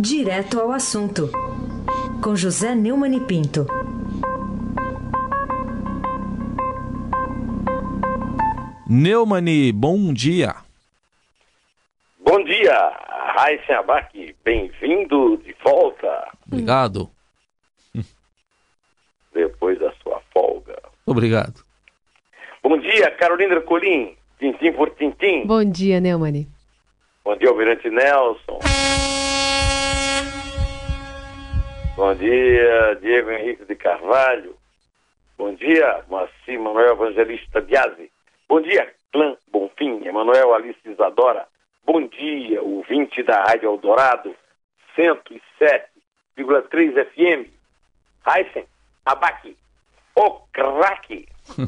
Direto ao assunto, com José Neumann e Pinto. Neumani, bom dia. Bom dia, Raíssa Abac, bem-vindo de volta. Obrigado. Depois da sua folga. Obrigado. Bom dia, Carolina Colim, tintim por tintim. Bom dia, Neumani. Bom dia, Almirante Nelson. Bom dia, Diego Henrique de Carvalho. Bom dia, Moacir Manuel Evangelista Biasi. Bom dia, Clã Bonfim, Emanuel Alice Isadora. Bom dia, ouvinte da Rádio Eldorado, 107,3 FM. Heisen, Abaque, o craque.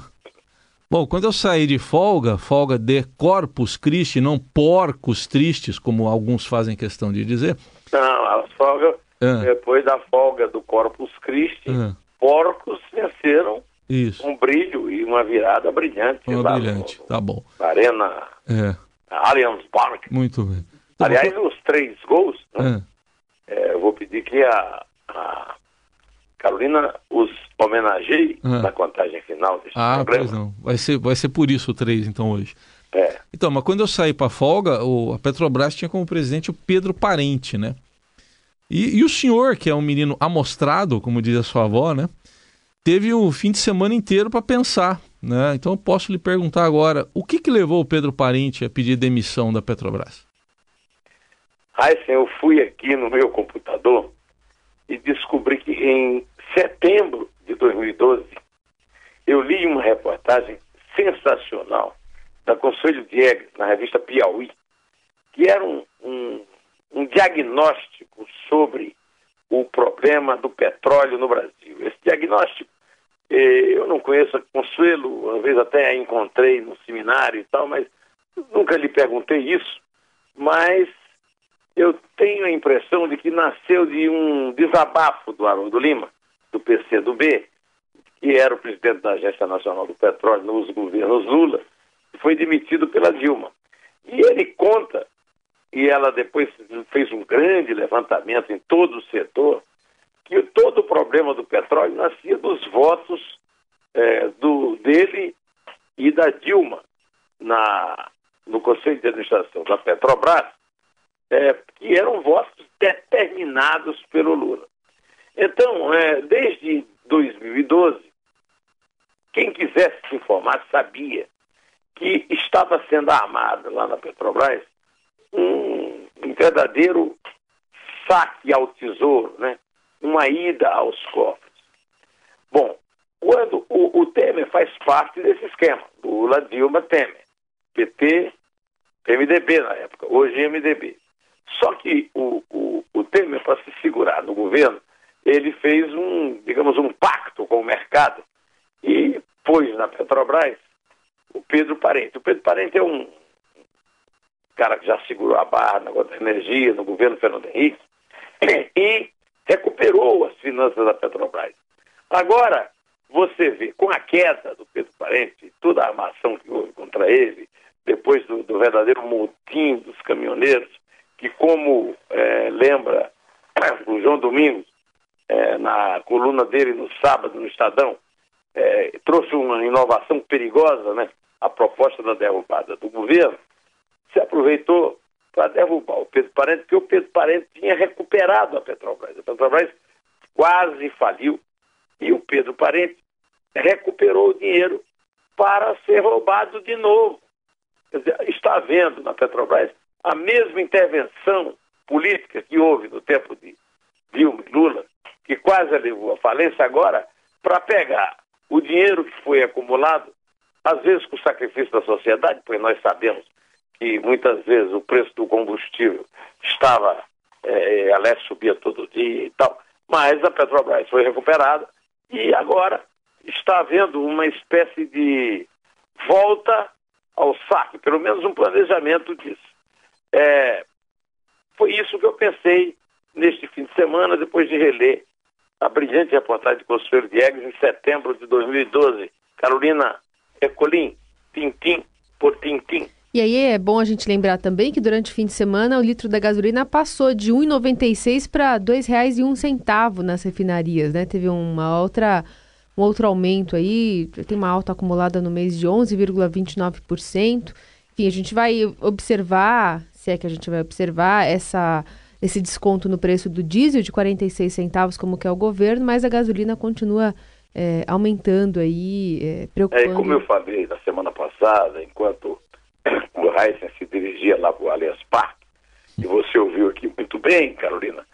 Bom, quando eu saí de folga, folga de Corpus Christi, não porcos tristes, como alguns fazem questão de dizer. Não, as folgas, Ah. depois da folga do Corpus Christi, Ah. porcos venceram Isso, um brilho e uma virada brilhante. uma brilhante. no- Tá bom. na Arena É, Allianz Parque. muito bem. Tá Aliás, os três gols, né, Ah, é, eu vou pedir que a, a Carolina os homenageie na contagem final deste Ah, programa. pois não. Vai ser, vai ser por isso o 3, então, hoje. É. Então, mas quando eu saí para folga, o, a Petrobras tinha como presidente o Pedro Parente, né? E, e o senhor, que é um menino amostrado, como diz a sua avó, né? Teve o fim de semana inteiro para pensar, né? Então eu posso lhe perguntar agora, o que que levou o Pedro Parente a pedir demissão da Petrobras? Aysen, eu fui aqui no meu computador e descobri que em setembro de 2012 eu li uma reportagem sensacional da Conselho Diegues, na revista Piauí, que era um, um, um diagnóstico sobre o problema do petróleo no Brasil. Esse diagnóstico, eh, eu não conheço a Consuelo, às vezes até a encontrei no seminário e tal, mas nunca lhe perguntei isso, mas eu tenho a impressão de que nasceu de um desabafo do Haroldo Lima, do PCdoB, que era o presidente da Agência Nacional do Petróleo nos governos Lula, e foi demitido pela Dilma. E ele conta, e ela depois fez um grande levantamento em todo o setor, que todo o problema do petróleo nascia dos votos eh, do, dele e da Dilma na, no Conselho de Administração da Petrobras, é, que eram votos determinados pelo Lula. Então, é, desde 2012, quem quisesse se informar sabia que estava sendo armado lá na Petrobras verdadeiro saque ao tesouro, né? uma ida aos cofres. Bom, quando o, o Temer faz parte desse esquema, Lula, Dilma, Temer, PT, MDB na época, hoje MDB. Só que o, o, o Temer, para se segurar no governo, ele fez um, digamos, um pacto com o mercado e pôs na Petrobras o Pedro Parente. O Pedro Parente é um cara que já segurou a barra na da energia, no governo Fernando Henrique, e recuperou as finanças da Petrobras. Agora, você vê, com a queda do Pedro Parente, toda a armação que houve contra ele, depois do, do verdadeiro motim dos caminhoneiros, que como é, lembra o João Domingos, é, na coluna dele no sábado, no Estadão, é, trouxe uma inovação perigosa, né? A proposta da derrubada do governo, se aproveitou para derrubar o Pedro Parente, porque o Pedro Parente tinha recuperado a Petrobras. A Petrobras quase faliu e o Pedro Parente recuperou o dinheiro para ser roubado de novo. Dizer, está havendo na Petrobras a mesma intervenção política que houve no tempo de Dilma e Lula, que quase levou à falência agora, para pegar o dinheiro que foi acumulado, às vezes com o sacrifício da sociedade, pois nós sabemos que muitas vezes o preço do combustível estava, é, aliás, subia todo dia e tal, mas a Petrobras foi recuperada e agora está havendo uma espécie de volta ao saque, pelo menos um planejamento disso. É, foi isso que eu pensei neste fim de semana, depois de reler a brilhante reportagem de Consuelo Diegues em setembro de 2012. Carolina Ecolim, tintim por tintim. E aí é bom a gente lembrar também que durante o fim de semana o litro da gasolina passou de R$ 1,96 para R$ 2,01 nas refinarias, né? Teve uma outra um outro aumento aí, tem uma alta acumulada no mês de 11,29%. Enfim, a gente vai observar, se é que a gente vai observar essa esse desconto no preço do diesel de 46 centavos, como que é o governo, mas a gasolina continua é, aumentando aí, é, preocupando. É, como eu falei na semana passada, enquanto o Heisen se dirigia lá para o Allianz Parque, e você ouviu aqui muito bem, Carolina,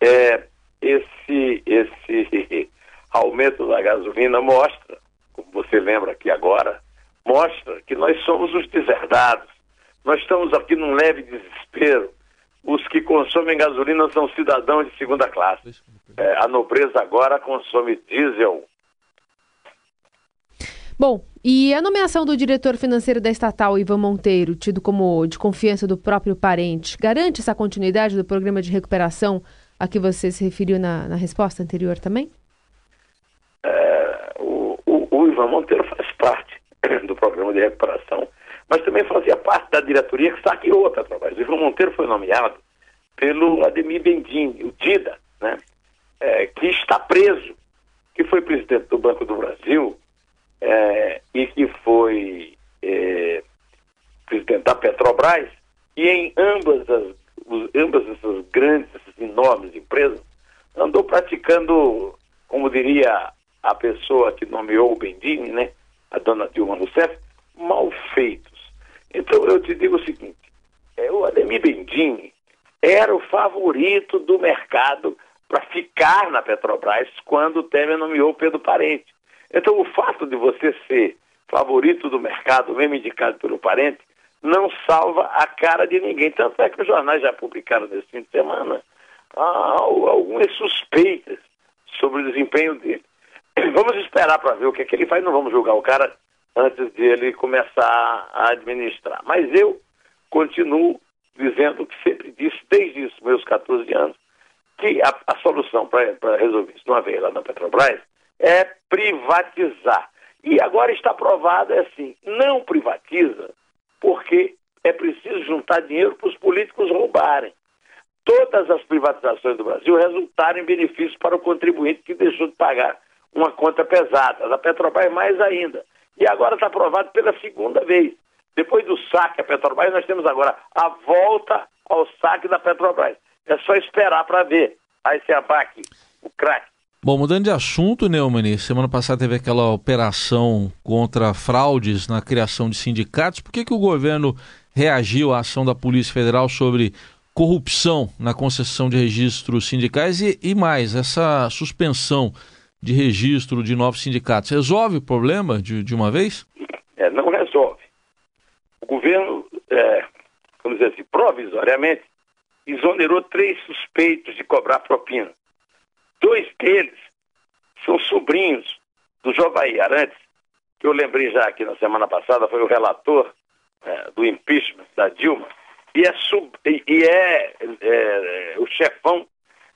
é, esse, esse aumento da gasolina mostra, como você lembra aqui agora, mostra que nós somos os deserdados. Nós estamos aqui num leve desespero. Os que consomem gasolina são cidadãos de segunda classe. É, a nobreza agora consome diesel. Bom, e a nomeação do diretor financeiro da estatal, Ivan Monteiro, tido como de confiança do próprio parente, garante essa continuidade do programa de recuperação a que você se referiu na, na resposta anterior também? É, o, o, o Ivan Monteiro faz parte do programa de recuperação, mas também fazia parte da diretoria que saqueou a Petrobras. O Ivan Monteiro foi nomeado pelo Ademir Bendini, o DIDA, né, é, que está preso, que foi presidente do Banco do Brasil é, e que foi é, presidente da Petrobras, e em ambas, as, ambas essas grandes, essas enormes empresas, andou praticando, como diria a pessoa que nomeou o Bendini, né, a dona Dilma Rousseff, mal feitos. Então eu te digo o seguinte, é, o Ademir Bendini era o favorito do mercado para ficar na Petrobras quando o Temer nomeou Pedro Parente. Então o fato de você ser favorito do mercado, mesmo indicado pelo parente, não salva a cara de ninguém. Tanto é que os jornais já publicaram nesse fim de semana ah, algumas suspeitas sobre o desempenho dele. Vamos esperar para ver o que, é que ele faz, não vamos julgar o cara antes de ele começar a administrar. Mas eu continuo dizendo o que sempre disse desde os meus 14 anos, que a, a solução para resolver isso não haver lá na Petrobras é privatizar. E agora está provado é assim, não privatiza porque é preciso juntar dinheiro para os políticos roubarem. Todas as privatizações do Brasil resultaram em benefícios para o contribuinte que deixou de pagar uma conta pesada. A Petrobras mais ainda. E agora está aprovado pela segunda vez. Depois do saque à Petrobras, nós temos agora a volta ao saque da Petrobras. É só esperar para ver. Aí se abaque o craque. Bom, mudando de assunto, Neumann, semana passada teve aquela operação contra fraudes na criação de sindicatos. Por que, que o governo reagiu à ação da Polícia Federal sobre corrupção na concessão de registros sindicais e, e mais, essa suspensão de registro de novos sindicatos resolve o problema de, de uma vez? É, não resolve. O governo, é, vamos dizer assim, provisoriamente, exonerou três suspeitos de cobrar propina. Dois deles são sobrinhos do Jovaí Arantes, que eu lembrei já aqui na semana passada, foi o relator é, do impeachment da Dilma, e é, sub, e, e é, é, o chefão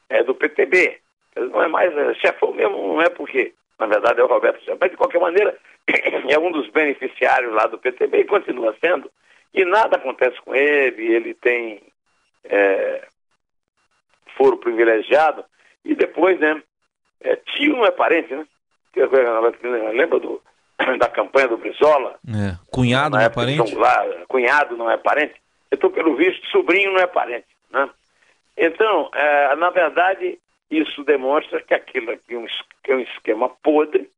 é, do PTB não é mais é, chefão mesmo, não é porque, na verdade, é o Roberto Chefão, mas de qualquer maneira, é um dos beneficiários lá do PTB e continua sendo, e nada acontece com ele, ele tem é, foro privilegiado, e depois, né, é, tio não é parente, né? Lembra do, da campanha do Brizola? É, cunhado não é parente? Lá, cunhado não é parente? Então, pelo visto, sobrinho não é parente, né? Então, é, na verdade, isso demonstra que aquilo aqui é um esquema podre,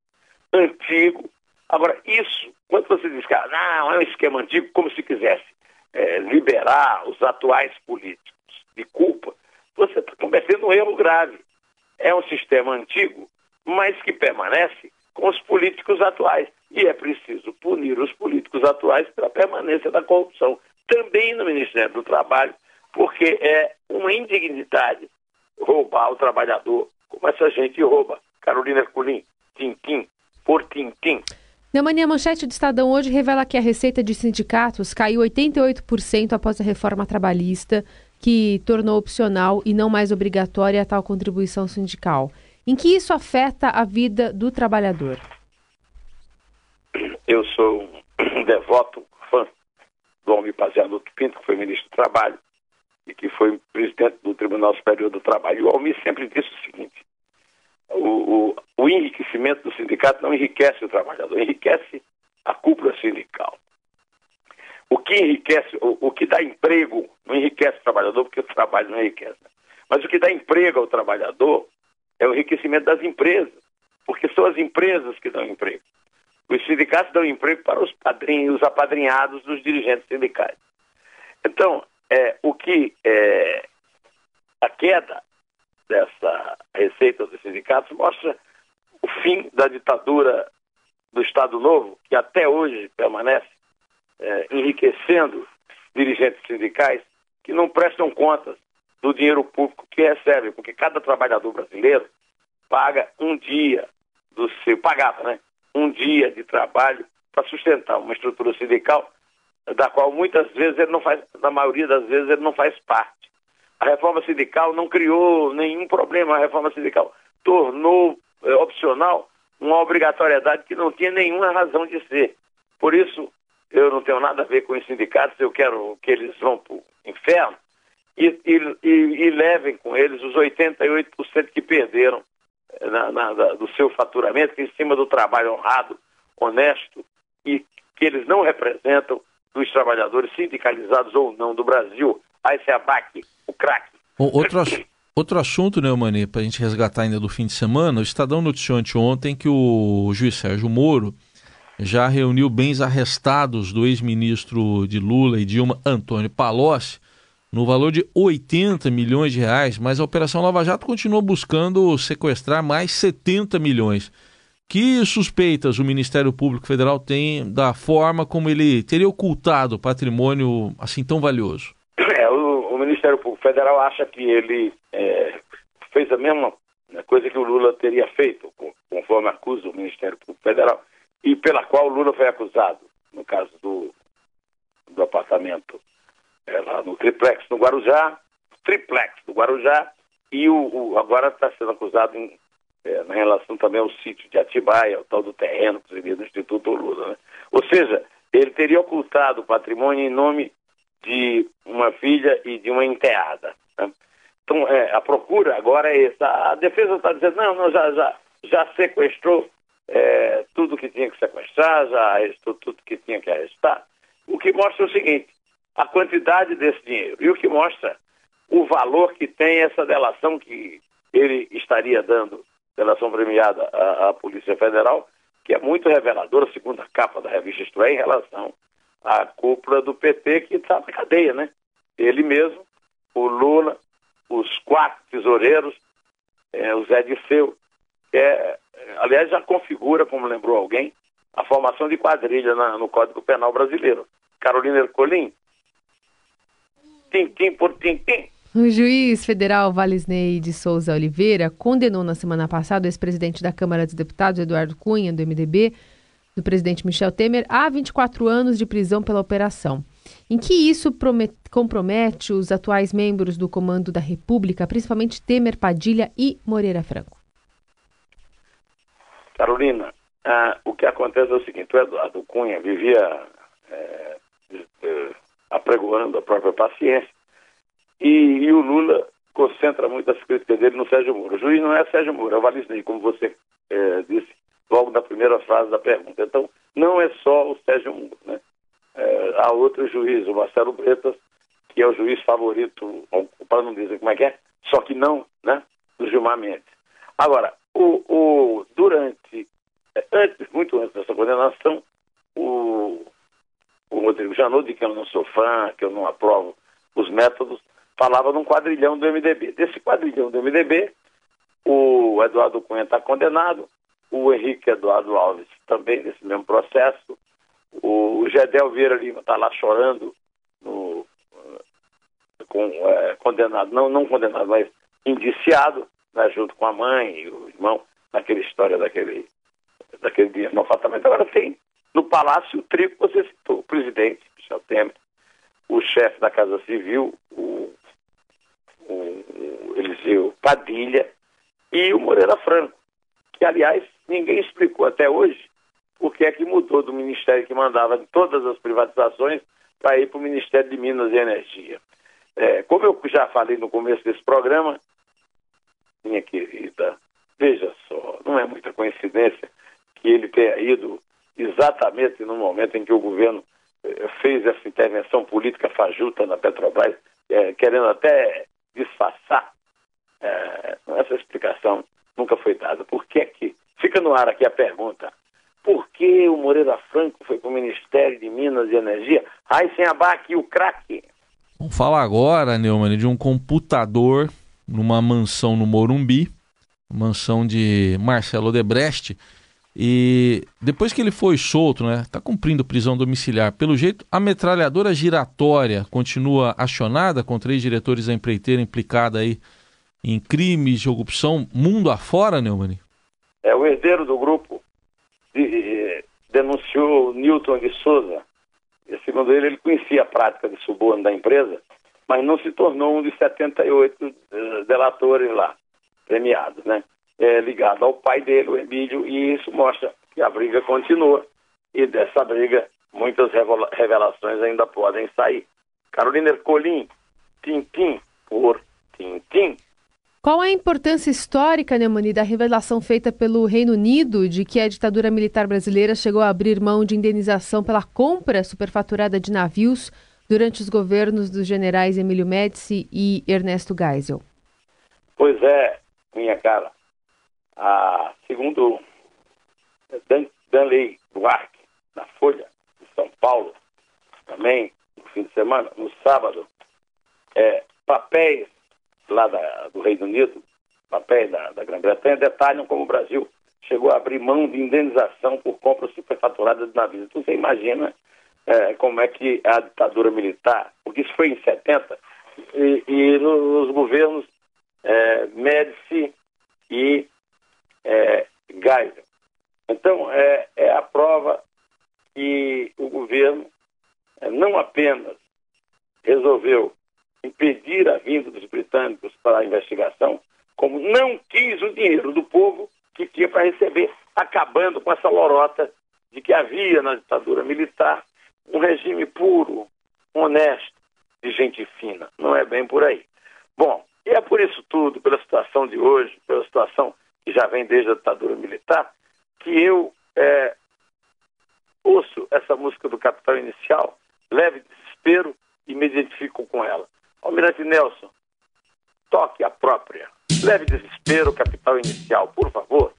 antigo. Agora, isso, quando você diz que ah, não, é um esquema antigo, como se quisesse é, liberar os atuais políticos de culpa, você está cometendo um erro grave. É um sistema antigo, mas que permanece com os políticos atuais. E é preciso punir os políticos atuais pela permanência da corrupção. Também no Ministério do Trabalho, porque é uma indignidade roubar o trabalhador, como essa gente rouba. Carolina Colim, tintim, por tintim. Na manhã, a manchete do Estadão hoje revela que a receita de sindicatos caiu 88% após a reforma trabalhista, que tornou opcional e não mais obrigatória a tal contribuição sindical. Em que isso afeta a vida do trabalhador? Eu sou um devoto fã do Almir Pazianuto Pinto, que foi ministro do Trabalho e que foi presidente do Tribunal Superior do Trabalho. E o Almir sempre disse o seguinte: o, o, o enriquecimento do sindicato não enriquece o trabalhador, enriquece a cúpula sindical. O que enriquece, o, o, que dá emprego, não enriquece o trabalhador, porque o trabalho não enriquece. Mas o que dá emprego ao trabalhador é o enriquecimento das empresas, porque são as empresas que dão emprego. Os sindicatos dão emprego para os padrinhos, os apadrinhados dos dirigentes sindicais. Então, é, o que é, a queda dessa receita dos sindicatos mostra o fim da ditadura do Estado Novo, que até hoje permanece é, enriquecendo dirigentes sindicais que não prestam contas do dinheiro público que recebem, porque cada trabalhador brasileiro paga um dia do seu, pagava, né? Um dia de trabalho para sustentar uma estrutura sindical da qual muitas vezes ele não faz, na maioria das vezes ele não faz parte. A reforma sindical não criou nenhum problema, a reforma sindical tornou é, opcional uma obrigatoriedade que não tinha nenhuma razão de ser. Por isso, eu não tenho nada a ver com os sindicatos, eu quero que eles vão para o inferno e, e, e, levem com eles os 88% que perderam eh, na, na, do seu faturamento, que em cima do trabalho honrado, honesto, e que eles não representam dos trabalhadores sindicalizados ou não do Brasil. Aí se abaque o craque. Outro, outro assunto, né, Mani, para a gente resgatar ainda do fim de semana, o Estadão noticiou ontem que o juiz Sérgio Moro já reuniu bens arrestados do ex-ministro de Lula e Dilma, Antônio Palocci, no valor de 80 milhões de reais, mas a Operação Lava Jato continua buscando sequestrar mais 70 milhões. Que suspeitas o Ministério Público Federal tem da forma como ele teria ocultado patrimônio assim tão valioso? É, o, o Ministério Público Federal acha que ele é, fez a mesma coisa que o Lula teria feito, conforme acusa o Ministério Público Federal e pela qual o Lula foi acusado, no caso do, do apartamento é, lá no triplex no Guarujá, triplex do Guarujá, e o, o agora está sendo acusado em, é, na relação também ao sítio de Atibaia, o tal do terreno que do Instituto Lula. Né? Ou seja, ele teria ocultado o patrimônio em nome de uma filha e de uma enteada. Né? Então, é, a procura agora é essa. A defesa está dizendo, não, não, já, já, já sequestrou é, tudo que tinha que sequestrar, já arrestou tudo que tinha que arrestar. O que mostra o seguinte, a quantidade desse dinheiro e o que mostra o valor que tem essa delação que ele estaria dando, delação premiada à, à Polícia Federal, que é muito reveladora, segundo a capa da revista Isto é, em relação à cúpula do PT que está na cadeia, né? Ele mesmo, o Lula, os quatro tesoureiros, é, o Zé Disseu, é, aliás, já configura, como lembrou alguém, a formação de quadrilha na, no Código Penal brasileiro. Carolina Ercolim, tim-tim por tim-tim. O juiz federal Valisney de Souza Oliveira condenou na semana passada o ex-presidente da Câmara dos Deputados, Eduardo Cunha, do MDB, do presidente Michel Temer, a 24 anos de prisão pela operação. Em que isso compromete os atuais membros do Comando da República, principalmente Temer, Padilha e Moreira Franco? Carolina, ah, o que acontece é o seguinte: o Eduardo Cunha vivia é, apregoando a própria paciência e, e, o Lula concentra muito as críticas dele no Sérgio Moro. O juiz não é Sérgio Moro, é o Valisney, como você é, disse logo na primeira frase da pergunta. Então, não é só o Sérgio Moro, né? É, há outro juiz, o Marcelo Bretas, que é o juiz favorito, para não dizer como é que é, só que não, né, do Gilmar Mendes. Agora, o, o, durante, é, antes, muito antes dessa condenação, o, o Rodrigo Janot, de que eu não sou fã, que eu não aprovo os métodos, falava num quadrilhão do MDB. Desse quadrilhão do MDB, o Eduardo Cunha está condenado, o Henrique Eduardo Alves também nesse mesmo processo, o Gedel Vieira Lima está lá chorando, no, com, é, condenado, não, não condenado, mas indiciado, né, junto com a mãe e o irmão, naquela história daquele, daquele dia no apartamento. Agora tem no Palácio o trio que você citou, o presidente, Michel Temer, o chefe da Casa Civil, o, o, o Eliseu Padilha e o Moreira Franco, que aliás ninguém explicou até hoje por que é que mudou do ministério que mandava todas as privatizações para ir para o Ministério de Minas e Energia. É, como eu já falei no começo desse programa, minha querida, veja só, não é muita coincidência que ele tenha ido exatamente no momento em que o governo eh, fez essa intervenção política fajuta na Petrobras, é, querendo até disfarçar. É, essa explicação nunca foi dada. Por que é que. Fica no ar aqui a pergunta. Por que o Moreira Franco foi para o Ministério de Minas e Energia? Ai, sem abaque, o craque. Vamos falar agora, Neumann, de um computador numa mansão no Morumbi, mansão de Marcelo Debrecht. E depois que ele foi solto, né, está cumprindo prisão domiciliar. Pelo jeito, a metralhadora giratória continua acionada com três diretores da empreiteira implicada aí em crimes de corrupção mundo afora, Neumann? É, o herdeiro do grupo de, denunciou Newton de Souza. E, segundo ele, ele conhecia a prática de suborno da empresa, mas não se tornou um dos 78 uh, delatores lá, premiados, né? É, ligado ao pai dele, o Emílio, e isso mostra que a briga continua. E dessa briga, muitas revelações ainda podem sair. Carolina Ercolim, Tintim por Tintim. Qual a importância histórica, Neumani, da revelação feita pelo Reino Unido de que a ditadura militar brasileira chegou a abrir mão de indenização pela compra superfaturada de navios durante os governos dos generais Emílio Médici e Ernesto Geisel? Pois é, minha cara. Ah, segundo Dan, Danley Duarte, na Folha de São Paulo, também no fim de semana, no sábado, é, papéis lá da, do Reino Unido, papéis da, da Grã-Bretanha, detalham como o Brasil chegou a abrir mão de indenização por compra superfaturada de navios. Então você imagina é, como é que a ditadura militar, porque isso foi em 70, e, e nos governos é, Médici e é, Geisel. Então, é, é a prova que o governo é, não apenas resolveu impedir a vinda dos britânicos para a investigação, como não quis o dinheiro do povo que tinha para receber, acabando com essa lorota de que havia na ditadura militar um regime puro, honesto, de gente fina. Não é bem por aí. Bom, e é por isso tudo, pela situação de hoje, pela situação que já vem desde a ditadura militar, que eu é, ouço essa música do Capital Inicial, leve desespero e me identifico com ela. Almirante Nelson, toque a própria. Leve desespero, capital inicial, por favor.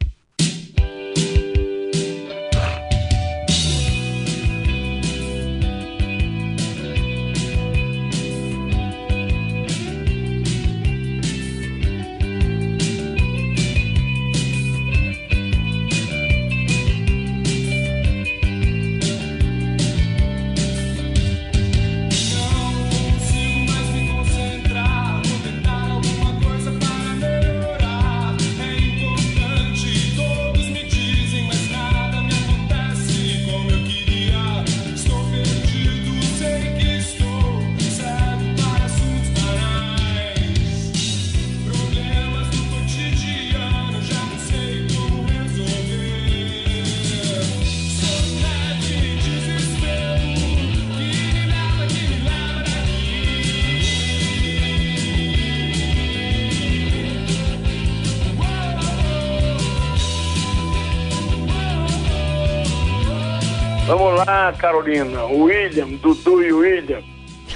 Vamos lá, Carolina. William, Dudu e William.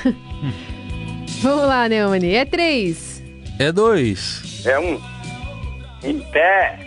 Vamos lá, Neumani. É três. É dois. É um. Em pé.